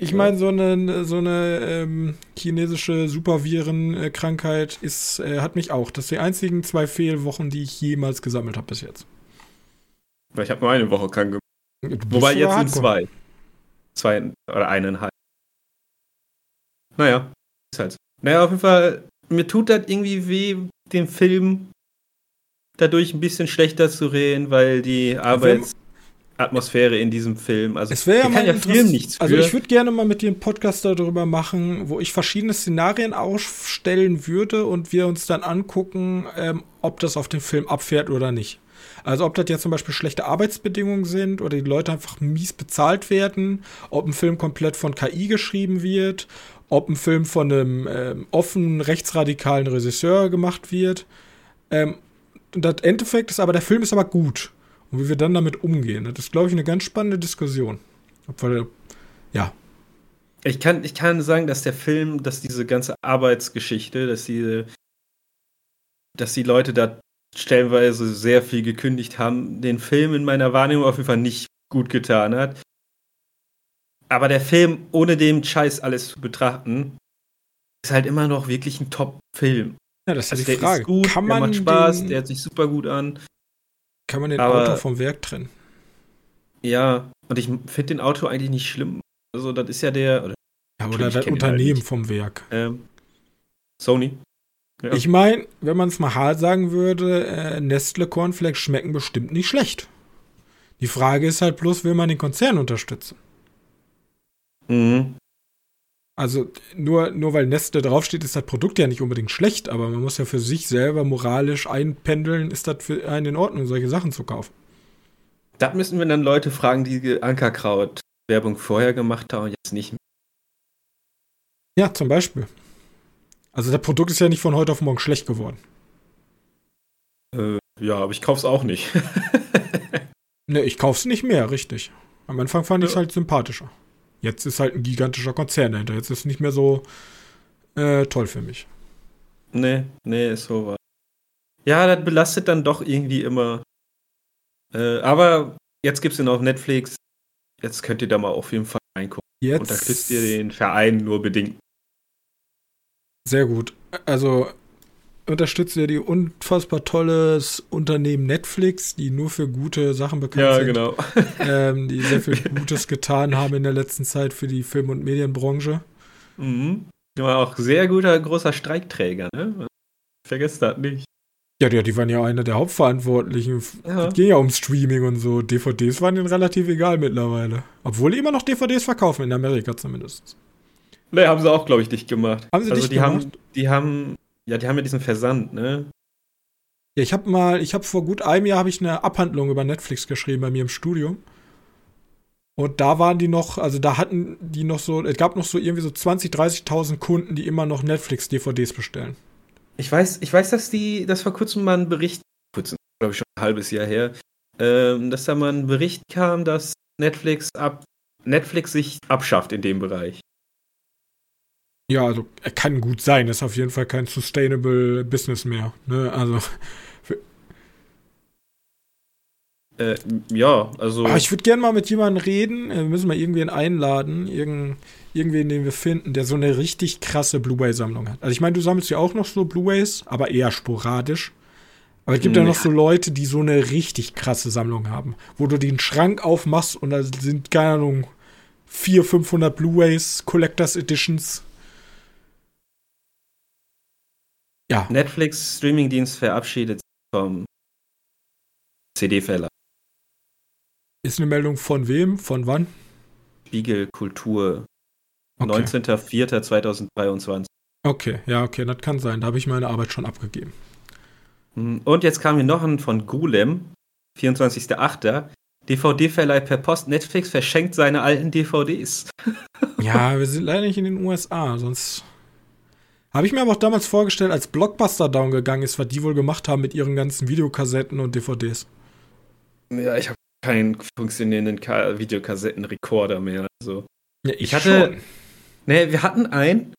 ich meine so eine so eine ähm, chinesische Supervirenkrankheit ist äh, hat mich auch. Das sind die einzigen zwei Fehlwochen, die ich jemals gesammelt habe bis jetzt. Ich habe nur eine Woche krank Wobei jetzt sind zwei. Zwei oder eineinhalb. Naja, ist halt so. Naja, auf jeden Fall, mir tut das irgendwie weh, den Film dadurch ein bisschen schlechter zu reden, weil die Arbeitsatmosphäre in diesem Film, also es wäre ja kann ja Film nichts also für. Also ich würde gerne mal mit dir einen Podcast darüber machen, wo ich verschiedene Szenarien aufstellen würde und wir uns dann angucken, ähm, ob das auf den Film abfährt oder nicht. Also ob das jetzt zum Beispiel schlechte Arbeitsbedingungen sind oder die Leute einfach mies bezahlt werden, ob ein Film komplett von KI geschrieben wird, ob ein Film von einem ähm, offenen rechtsradikalen Regisseur gemacht wird. Ähm, das Endeffekt ist aber, der Film ist aber gut. Und wie wir dann damit umgehen, das ist, glaube ich, eine ganz spannende Diskussion. Obwohl, ja. Ich kann, ich kann sagen, dass der Film, dass diese ganze Arbeitsgeschichte, dass diese, dass die Leute da stellenweise sehr viel gekündigt haben, den Film in meiner Wahrnehmung auf jeden Fall nicht gut getan hat. Aber der Film, ohne dem Scheiß alles zu betrachten, ist halt immer noch wirklich ein Top-Film. Ja, das ist also die Frage. Ist gut, kann man der macht Spaß, den, der hört sich super gut an. Kann man den aber, Auto vom Werk trennen? Ja, und ich finde den Auto eigentlich nicht schlimm. Also, das ist ja der. Oder, ja, oder das Unternehmen halt vom Werk. Ähm, Sony. Ja. Ich meine, wenn man es mal hart sagen würde, äh, Nestle Cornflakes schmecken bestimmt nicht schlecht. Die Frage ist halt bloß, will man den Konzern unterstützen? Mhm. Also nur, nur weil Nestle draufsteht, ist das Produkt ja nicht unbedingt schlecht, aber man muss ja für sich selber moralisch einpendeln, ist das für einen in Ordnung, solche Sachen zu kaufen. Da müssen wir dann Leute fragen, die Ankerkraut Werbung vorher gemacht haben und jetzt nicht mehr. Ja, zum Beispiel. Also das Produkt ist ja nicht von heute auf morgen schlecht geworden. Äh, ja, aber ich kauf's auch nicht. ne, ich kauf's nicht mehr, richtig. Am Anfang fand ja. ich es halt sympathischer. Jetzt ist halt ein gigantischer Konzern dahinter. Jetzt ist es nicht mehr so äh, toll für mich. Nee, nee, ist so was. Ja, das belastet dann doch irgendwie immer. Äh, aber jetzt gibt's ihn auf Netflix. Jetzt könnt ihr da mal auf jeden Fall reingucken. Jetzt. Und da kriegt ihr den Verein nur bedingt sehr gut. Also unterstützt ihr die unfassbar tolles Unternehmen Netflix, die nur für gute Sachen bekannt ja, sind. Ja, genau. Ähm, die sehr viel Gutes getan haben in der letzten Zeit für die Film- und Medienbranche. Mhm. War auch sehr guter, großer Streikträger, ne? Vergesst das nicht. Ja, die, die waren ja einer der Hauptverantwortlichen. Ja. Es ging ja um Streaming und so. DVDs waren denen relativ egal mittlerweile. Obwohl die immer noch DVDs verkaufen, in Amerika zumindest. Ne, haben sie auch, glaube ich, dicht gemacht. Haben sie also dicht die gemacht? Haben, die haben, ja, die haben ja diesen Versand, ne? Ja, ich habe mal, ich habe vor gut einem Jahr habe ich eine Abhandlung über Netflix geschrieben bei mir im Studium. Und da waren die noch, also da hatten die noch so, es gab noch so irgendwie so 20, 30.000 Kunden, die immer noch Netflix-DVDs bestellen. Ich weiß, ich weiß, dass die, dass vor kurzem mal ein Bericht, kurz, glaube ich schon ein halbes Jahr her, ähm, dass da mal ein Bericht kam, dass Netflix ab, Netflix sich abschafft in dem Bereich. Ja, also er kann gut sein, ist auf jeden Fall kein sustainable Business mehr. Ne? Also Äh, ja, also. Aber ich würde gerne mal mit jemandem reden. Wir müssen mal irgendwen einladen. Irgend, irgendwen, den wir finden, der so eine richtig krasse Blu-ray-Sammlung hat. Also, ich meine, du sammelst ja auch noch so Blu-rays, aber eher sporadisch. Aber es gibt ja. ja noch so Leute, die so eine richtig krasse Sammlung haben, wo du den Schrank aufmachst und da sind, keine Ahnung, 400, 500 Blu-rays, Collectors Editions. Ja. Netflix Streamingdienst verabschiedet vom CD-Fäller. Ist eine Meldung von wem? Von wann? Spiegel Kultur. Okay. 19.04.2023. Okay, ja, okay, das kann sein. Da habe ich meine Arbeit schon abgegeben. Hm, und jetzt kam hier noch ein von Gulem, 24.08. DVD-Verleih per Post. Netflix verschenkt seine alten DVDs. ja, wir sind leider nicht in den USA, sonst. Habe ich mir aber auch damals vorgestellt, als Blockbuster down gegangen ist, was die wohl gemacht haben mit ihren ganzen Videokassetten und DVDs. Ja, ich habe keinen funktionierenden Ka Videokassettenrekorder mehr. Also. Ja, ich, ich hatte. Schon. Nee, wir hatten einen.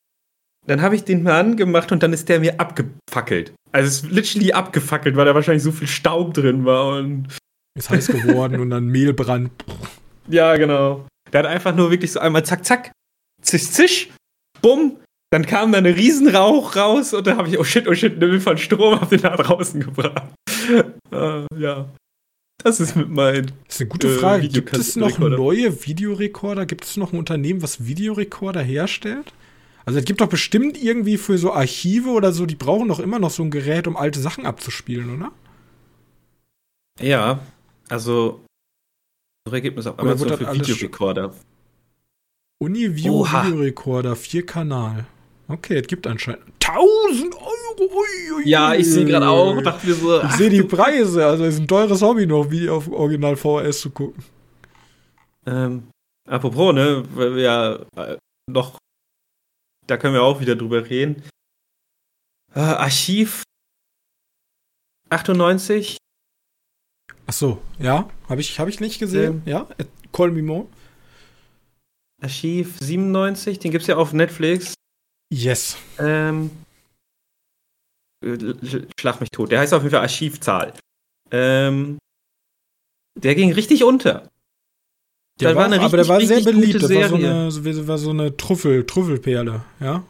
Dann habe ich den mal angemacht und dann ist der mir abgefackelt. Also es ist literally abgefackelt, weil da wahrscheinlich so viel Staub drin war und. Ist heiß geworden und dann Mehlbrand. Ja, genau. Der hat einfach nur wirklich so einmal zack, zack, zisch, zisch, bumm. Dann kam da eine Riesenrauch raus und da habe ich, oh shit, oh shit, Nimmel von Strom, hab den da draußen gebracht. uh, ja. Das ist mit meinem. Das ist eine gute Frage. Äh, Gibt es noch neue Videorekorder? Gibt es noch ein Unternehmen, was Videorekorder herstellt? Also es gibt doch bestimmt irgendwie für so Archive oder so, die brauchen doch immer noch so ein Gerät, um alte Sachen abzuspielen, oder? Ja, also Ergebnis auf Amazon für Videorekorder. Uniview Videorekorder, vier Kanal. Okay, es gibt anscheinend 1000 Euro. Ui, ui, ja, ich sehe gerade auch. Dachte mir so, ich sehe die Preise. Also, es ist ein teures Hobby noch, wie auf Original VHS zu gucken. Ähm, apropos, ne, weil wir ja äh, noch, da können wir auch wieder drüber reden. Äh, Archiv 98. Ach so, ja, habe ich, hab ich nicht gesehen. Ähm, ja, Call Me More. Archiv 97, den gibt's ja auf Netflix. Yes. Ähm, schlag mich tot. Der heißt auf jeden Fall Archivzahl. Ähm, der ging richtig unter. Der war, war eine richtig, aber der war sehr beliebt. Das war so eine, war so eine Trüffel, Trüffelperle, ja?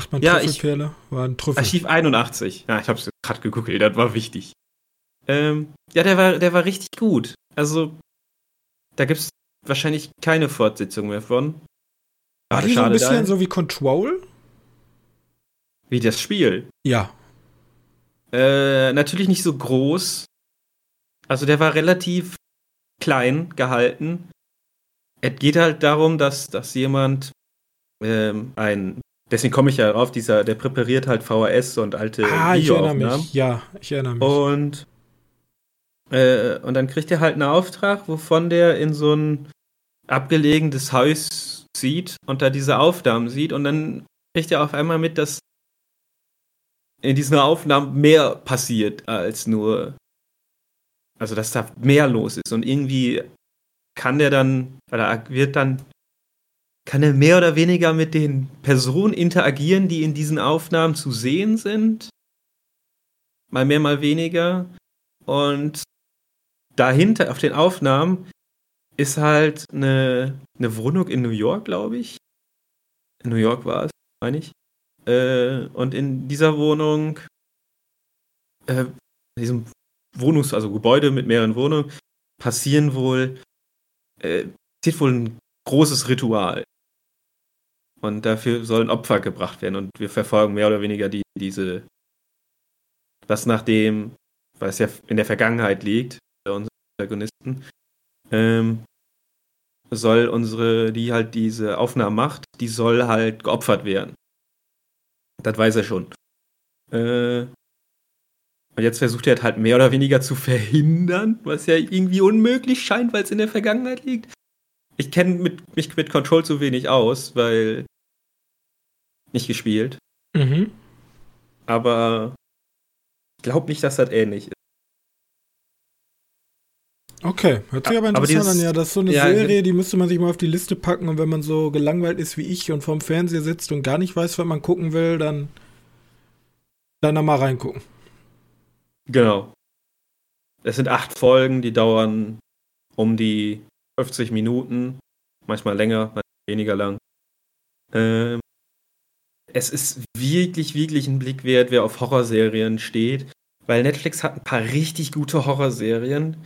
Sagt man ja, Trüffelperle? war ein Trüffel. Archiv 81. Ja, ich hab's gerade gegoogelt, das war wichtig. Ähm, ja, der war, der war richtig gut. Also, da gibt's wahrscheinlich keine Fortsetzung mehr von. War die so ein bisschen so wie Control? Wie das Spiel? Ja. Äh, natürlich nicht so groß. Also der war relativ klein gehalten. Es geht halt darum, dass, dass jemand ähm, ein, deswegen komme ich ja drauf, dieser, der präpariert halt VHS und alte ah, ich erinnere mich. Ja, ich erinnere mich. Und, äh, und dann kriegt er halt einen Auftrag, wovon der in so ein abgelegenes Haus sieht und da diese Aufnahmen sieht und dann kriegt er auf einmal mit, dass in diesen Aufnahmen mehr passiert als nur, also dass da mehr los ist und irgendwie kann der dann, oder wird dann, kann er mehr oder weniger mit den Personen interagieren, die in diesen Aufnahmen zu sehen sind. Mal mehr, mal weniger. Und dahinter auf den Aufnahmen ist halt eine, eine Wohnung in New York, glaube ich. In New York war es, meine ich. Äh, und in dieser Wohnung, äh, in diesem Wohnungs-, also Gebäude mit mehreren Wohnungen, passieren wohl, äh, passiert wohl ein großes Ritual. Und dafür sollen Opfer gebracht werden. Und wir verfolgen mehr oder weniger die, diese, dass nachdem, weil es ja in der Vergangenheit liegt, unsere Protagonisten, ähm, soll unsere, die halt diese Aufnahmen macht, die soll halt geopfert werden. Das weiß er schon. Äh, und jetzt versucht er halt mehr oder weniger zu verhindern, was ja irgendwie unmöglich scheint, weil es in der Vergangenheit liegt. Ich kenne mich mit Control zu wenig aus, weil nicht gespielt. Mhm. Aber ich glaube nicht, dass das ähnlich ist. Okay, hört sich aber interessant an. Ja, das ist so eine ja, Serie, die müsste man sich mal auf die Liste packen. Und wenn man so gelangweilt ist wie ich und vorm Fernseher sitzt und gar nicht weiß, was man gucken will, dann, dann da mal reingucken. Genau. Es sind acht Folgen, die dauern um die 50 Minuten, manchmal länger, manchmal weniger lang. Ähm, es ist wirklich, wirklich ein Blick wert, wer auf Horrorserien steht, weil Netflix hat ein paar richtig gute Horrorserien,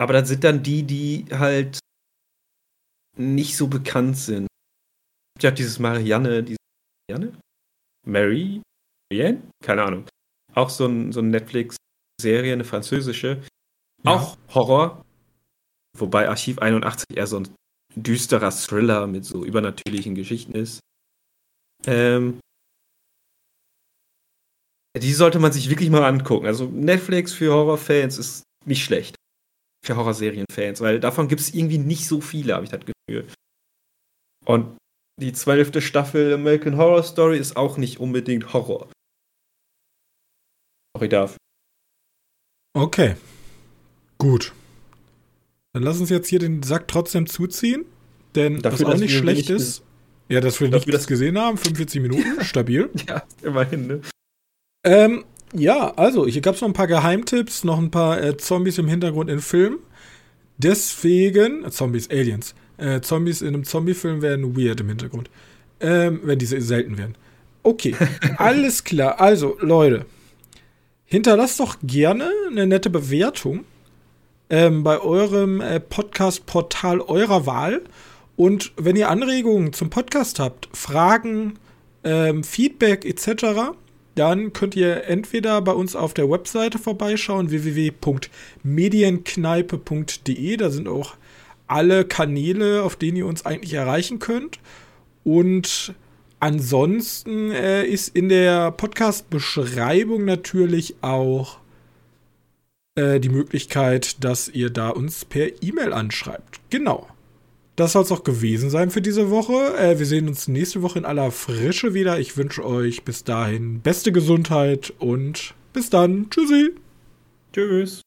aber das sind dann die, die halt nicht so bekannt sind. Ich habe dieses Marianne, diese Marianne? Mary? Marianne? Keine Ahnung. Auch so ein, so ein Netflix-Serie, eine französische. Ja. Auch Horror. Wobei Archiv 81 eher so ein düsterer Thriller mit so übernatürlichen Geschichten ist. Ähm, die sollte man sich wirklich mal angucken. Also Netflix für Horrorfans ist nicht schlecht. Für Horrorserienfans, weil davon gibt es irgendwie nicht so viele, habe ich das Gefühl. Und die zwölfte Staffel American Horror Story ist auch nicht unbedingt Horror. Sorry dafür. Okay. Gut. Dann lass uns jetzt hier den Sack trotzdem zuziehen. Denn Dafür, was auch nicht schlecht ist, ja, dass wir Dafür, nichts gesehen haben, 45 Minuten, stabil. ja, immerhin, ne? Ähm, ja, also, hier gab es noch ein paar Geheimtipps, noch ein paar äh, Zombies im Hintergrund in Filmen. Deswegen, äh, Zombies, Aliens. Äh, Zombies in einem Zombie-Film werden weird im Hintergrund. Ähm, wenn diese selten werden. Okay, alles klar. Also, Leute, hinterlasst doch gerne eine nette Bewertung ähm, bei eurem äh, Podcast-Portal eurer Wahl. Und wenn ihr Anregungen zum Podcast habt, Fragen, ähm, Feedback etc., dann könnt ihr entweder bei uns auf der Webseite vorbeischauen, www.medienkneipe.de. Da sind auch alle Kanäle, auf denen ihr uns eigentlich erreichen könnt. Und ansonsten äh, ist in der Podcast-Beschreibung natürlich auch äh, die Möglichkeit, dass ihr da uns per E-Mail anschreibt. Genau. Das soll es auch gewesen sein für diese Woche. Äh, wir sehen uns nächste Woche in aller Frische wieder. Ich wünsche euch bis dahin beste Gesundheit und bis dann. Tschüssi. Tschüss.